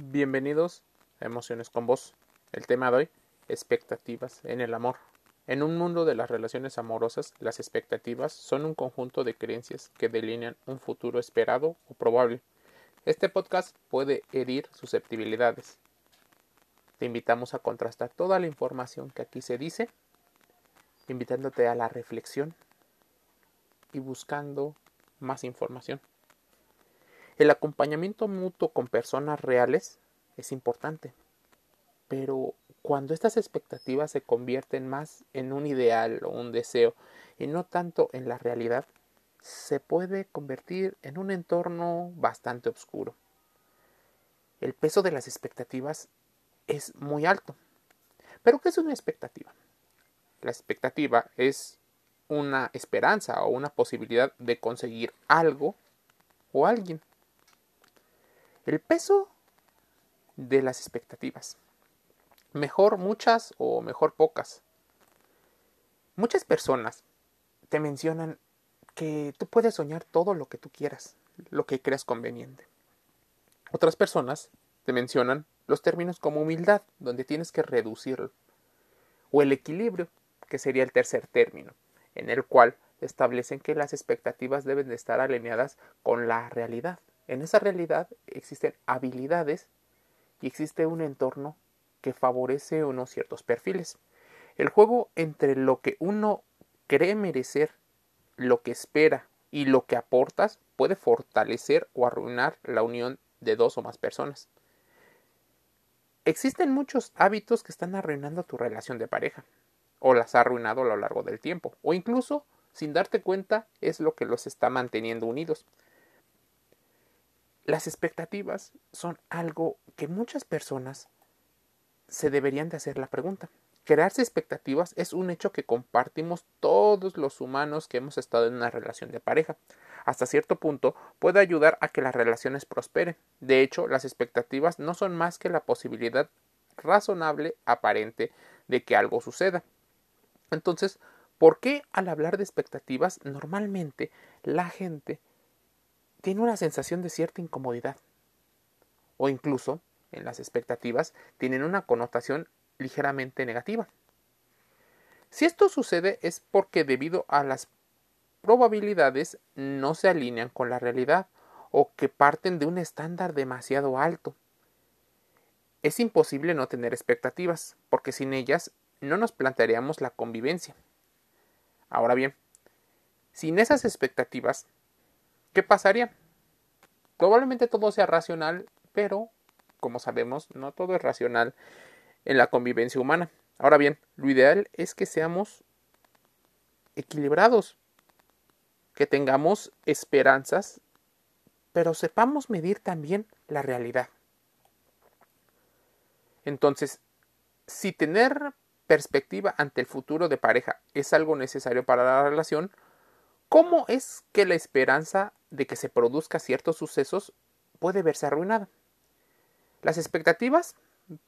Bienvenidos a Emociones con Vos. El tema de hoy, expectativas en el amor. En un mundo de las relaciones amorosas, las expectativas son un conjunto de creencias que delinean un futuro esperado o probable. Este podcast puede herir susceptibilidades. Te invitamos a contrastar toda la información que aquí se dice, invitándote a la reflexión y buscando más información. El acompañamiento mutuo con personas reales es importante, pero cuando estas expectativas se convierten más en un ideal o un deseo y no tanto en la realidad, se puede convertir en un entorno bastante oscuro. El peso de las expectativas es muy alto. ¿Pero qué es una expectativa? La expectativa es una esperanza o una posibilidad de conseguir algo o alguien. El peso de las expectativas. Mejor muchas o mejor pocas. Muchas personas te mencionan que tú puedes soñar todo lo que tú quieras, lo que creas conveniente. Otras personas te mencionan los términos como humildad, donde tienes que reducirlo, o el equilibrio, que sería el tercer término, en el cual establecen que las expectativas deben de estar alineadas con la realidad. En esa realidad existen habilidades y existe un entorno que favorece unos ciertos perfiles. El juego entre lo que uno cree merecer, lo que espera y lo que aportas puede fortalecer o arruinar la unión de dos o más personas. Existen muchos hábitos que están arruinando tu relación de pareja, o las ha arruinado a lo largo del tiempo, o incluso, sin darte cuenta, es lo que los está manteniendo unidos. Las expectativas son algo que muchas personas se deberían de hacer la pregunta. Crearse expectativas es un hecho que compartimos todos los humanos que hemos estado en una relación de pareja. Hasta cierto punto puede ayudar a que las relaciones prosperen. De hecho, las expectativas no son más que la posibilidad razonable aparente de que algo suceda. Entonces, ¿por qué al hablar de expectativas normalmente la gente tiene una sensación de cierta incomodidad. O incluso, en las expectativas, tienen una connotación ligeramente negativa. Si esto sucede es porque debido a las probabilidades no se alinean con la realidad o que parten de un estándar demasiado alto. Es imposible no tener expectativas, porque sin ellas no nos plantearíamos la convivencia. Ahora bien, sin esas expectativas ¿Qué pasaría? Probablemente todo sea racional, pero, como sabemos, no todo es racional en la convivencia humana. Ahora bien, lo ideal es que seamos equilibrados, que tengamos esperanzas, pero sepamos medir también la realidad. Entonces, si tener perspectiva ante el futuro de pareja es algo necesario para la relación, ¿cómo es que la esperanza de que se produzca ciertos sucesos puede verse arruinada. Las expectativas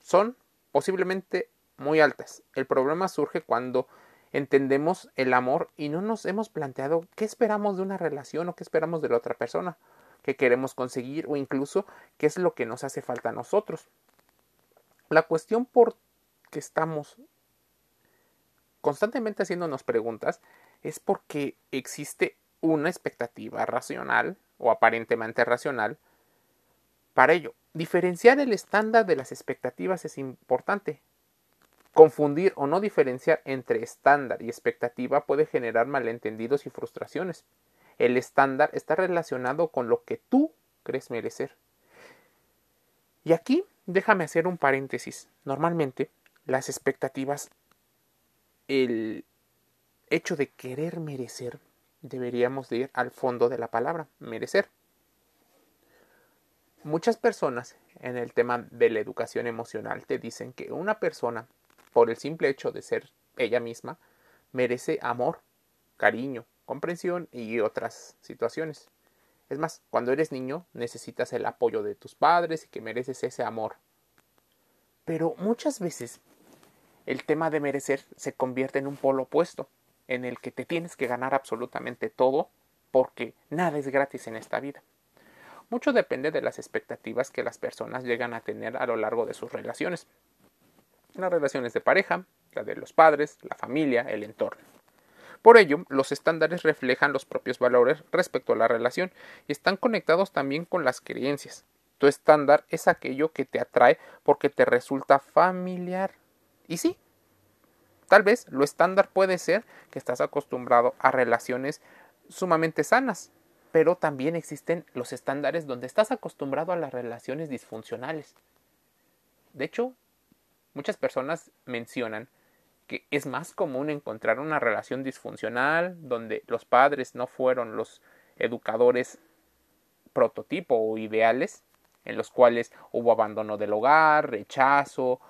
son posiblemente muy altas. El problema surge cuando entendemos el amor y no nos hemos planteado qué esperamos de una relación o qué esperamos de la otra persona, qué queremos conseguir o incluso qué es lo que nos hace falta a nosotros. La cuestión por que estamos constantemente haciéndonos preguntas es porque existe una expectativa racional o aparentemente racional. Para ello, diferenciar el estándar de las expectativas es importante. Confundir o no diferenciar entre estándar y expectativa puede generar malentendidos y frustraciones. El estándar está relacionado con lo que tú crees merecer. Y aquí déjame hacer un paréntesis. Normalmente las expectativas, el hecho de querer merecer, deberíamos de ir al fondo de la palabra, merecer. Muchas personas en el tema de la educación emocional te dicen que una persona, por el simple hecho de ser ella misma, merece amor, cariño, comprensión y otras situaciones. Es más, cuando eres niño necesitas el apoyo de tus padres y que mereces ese amor. Pero muchas veces el tema de merecer se convierte en un polo opuesto en el que te tienes que ganar absolutamente todo porque nada es gratis en esta vida. Mucho depende de las expectativas que las personas llegan a tener a lo largo de sus relaciones. Las relaciones de pareja, la de los padres, la familia, el entorno. Por ello, los estándares reflejan los propios valores respecto a la relación y están conectados también con las creencias. Tu estándar es aquello que te atrae porque te resulta familiar. Y sí, tal vez lo estándar puede ser que estás acostumbrado a relaciones sumamente sanas, pero también existen los estándares donde estás acostumbrado a las relaciones disfuncionales. De hecho, muchas personas mencionan que es más común encontrar una relación disfuncional donde los padres no fueron los educadores prototipo o ideales, en los cuales hubo abandono del hogar, rechazo,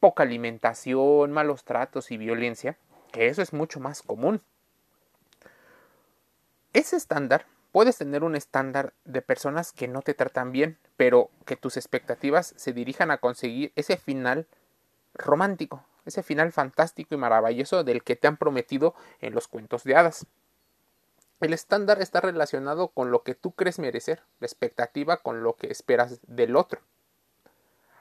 poca alimentación, malos tratos y violencia, que eso es mucho más común. Ese estándar, puedes tener un estándar de personas que no te tratan bien, pero que tus expectativas se dirijan a conseguir ese final romántico, ese final fantástico y maravilloso del que te han prometido en los cuentos de hadas. El estándar está relacionado con lo que tú crees merecer, la expectativa con lo que esperas del otro.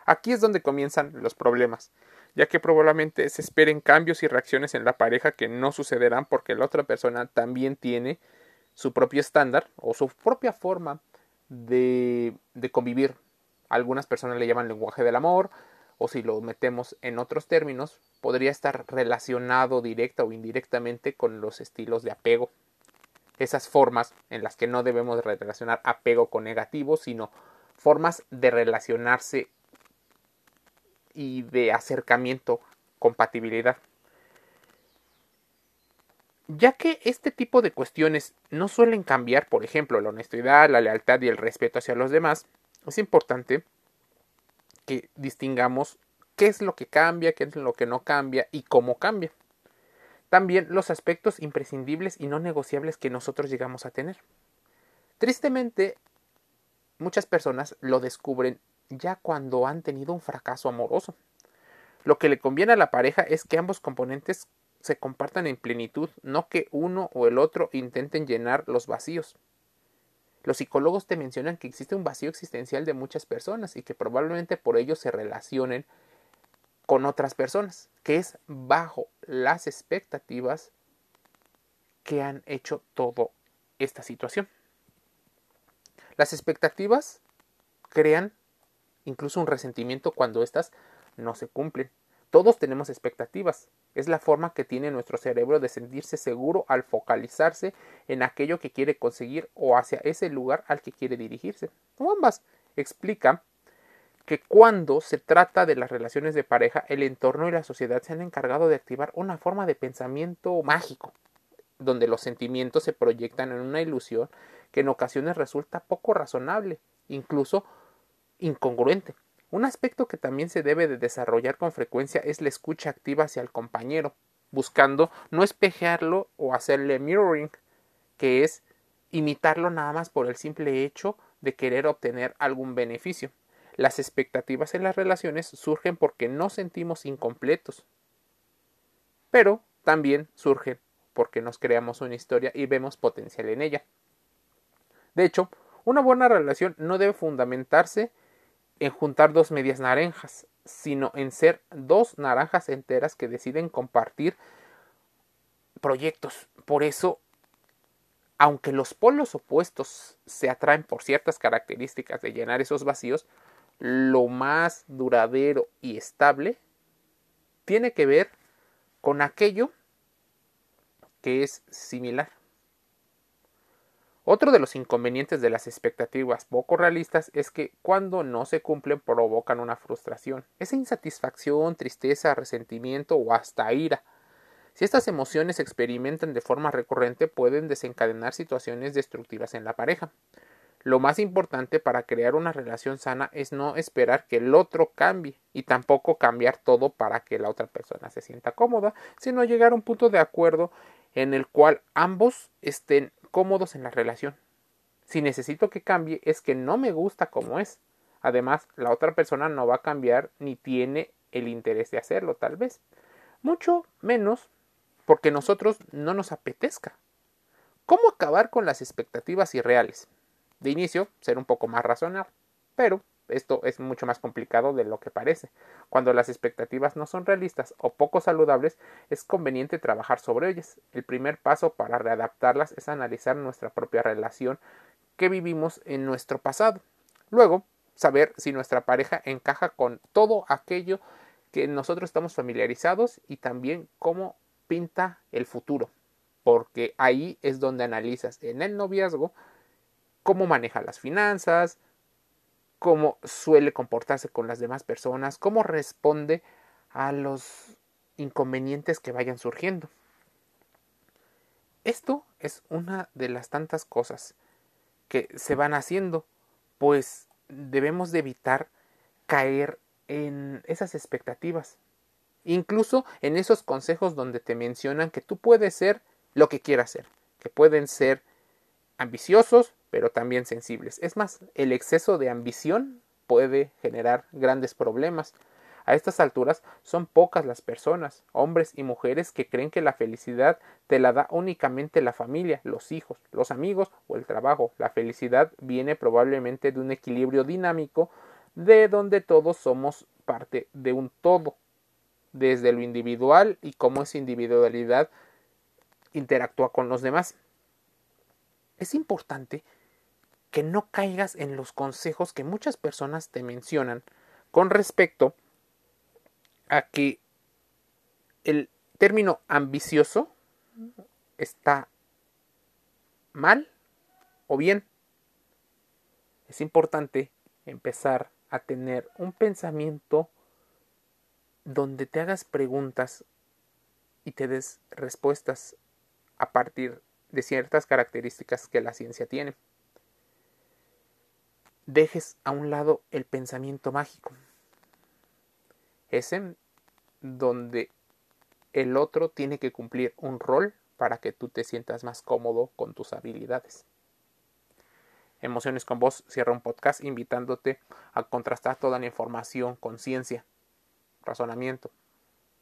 Aquí es donde comienzan los problemas, ya que probablemente se esperen cambios y reacciones en la pareja que no sucederán porque la otra persona también tiene su propio estándar o su propia forma de, de convivir. Algunas personas le llaman lenguaje del amor, o si lo metemos en otros términos, podría estar relacionado directa o indirectamente con los estilos de apego. Esas formas en las que no debemos relacionar apego con negativo, sino formas de relacionarse y de acercamiento, compatibilidad. Ya que este tipo de cuestiones no suelen cambiar, por ejemplo, la honestidad, la lealtad y el respeto hacia los demás, es importante que distingamos qué es lo que cambia, qué es lo que no cambia y cómo cambia. También los aspectos imprescindibles y no negociables que nosotros llegamos a tener. Tristemente, muchas personas lo descubren ya cuando han tenido un fracaso amoroso. Lo que le conviene a la pareja es que ambos componentes se compartan en plenitud, no que uno o el otro intenten llenar los vacíos. Los psicólogos te mencionan que existe un vacío existencial de muchas personas y que probablemente por ello se relacionen con otras personas, que es bajo las expectativas que han hecho toda esta situación. Las expectativas crean incluso un resentimiento cuando éstas no se cumplen. Todos tenemos expectativas. Es la forma que tiene nuestro cerebro de sentirse seguro al focalizarse en aquello que quiere conseguir o hacia ese lugar al que quiere dirigirse. O ambas. Explica que cuando se trata de las relaciones de pareja, el entorno y la sociedad se han encargado de activar una forma de pensamiento mágico, donde los sentimientos se proyectan en una ilusión que en ocasiones resulta poco razonable, incluso incongruente. Un aspecto que también se debe de desarrollar con frecuencia es la escucha activa hacia el compañero, buscando no espejearlo o hacerle mirroring, que es imitarlo nada más por el simple hecho de querer obtener algún beneficio. Las expectativas en las relaciones surgen porque no sentimos incompletos, pero también surgen porque nos creamos una historia y vemos potencial en ella. De hecho, una buena relación no debe fundamentarse en juntar dos medias naranjas, sino en ser dos naranjas enteras que deciden compartir proyectos. Por eso, aunque los polos opuestos se atraen por ciertas características de llenar esos vacíos, lo más duradero y estable tiene que ver con aquello que es similar. Otro de los inconvenientes de las expectativas poco realistas es que cuando no se cumplen provocan una frustración, esa insatisfacción, tristeza, resentimiento o hasta ira. Si estas emociones se experimentan de forma recurrente pueden desencadenar situaciones destructivas en la pareja. Lo más importante para crear una relación sana es no esperar que el otro cambie y tampoco cambiar todo para que la otra persona se sienta cómoda, sino llegar a un punto de acuerdo en el cual ambos estén cómodos en la relación. Si necesito que cambie es que no me gusta como es. Además, la otra persona no va a cambiar ni tiene el interés de hacerlo, tal vez. Mucho menos porque nosotros no nos apetezca. ¿Cómo acabar con las expectativas irreales? De inicio, ser un poco más razonable, pero esto es mucho más complicado de lo que parece. Cuando las expectativas no son realistas o poco saludables, es conveniente trabajar sobre ellas. El primer paso para readaptarlas es analizar nuestra propia relación que vivimos en nuestro pasado. Luego, saber si nuestra pareja encaja con todo aquello que nosotros estamos familiarizados y también cómo pinta el futuro, porque ahí es donde analizas en el noviazgo cómo maneja las finanzas, cómo suele comportarse con las demás personas, cómo responde a los inconvenientes que vayan surgiendo. Esto es una de las tantas cosas que se van haciendo, pues debemos de evitar caer en esas expectativas. Incluso en esos consejos donde te mencionan que tú puedes ser lo que quieras ser, que pueden ser ambiciosos, pero también sensibles. Es más, el exceso de ambición puede generar grandes problemas. A estas alturas son pocas las personas, hombres y mujeres, que creen que la felicidad te la da únicamente la familia, los hijos, los amigos o el trabajo. La felicidad viene probablemente de un equilibrio dinámico de donde todos somos parte de un todo, desde lo individual y cómo esa individualidad interactúa con los demás. Es importante que no caigas en los consejos que muchas personas te mencionan con respecto a que el término ambicioso está mal o bien. Es importante empezar a tener un pensamiento donde te hagas preguntas y te des respuestas a partir de ciertas características que la ciencia tiene. Dejes a un lado el pensamiento mágico. Ese donde el otro tiene que cumplir un rol para que tú te sientas más cómodo con tus habilidades. Emociones con vos cierra un podcast invitándote a contrastar toda la información con ciencia, razonamiento.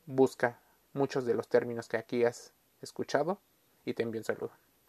Busca muchos de los términos que aquí has escuchado y te envío un saludo.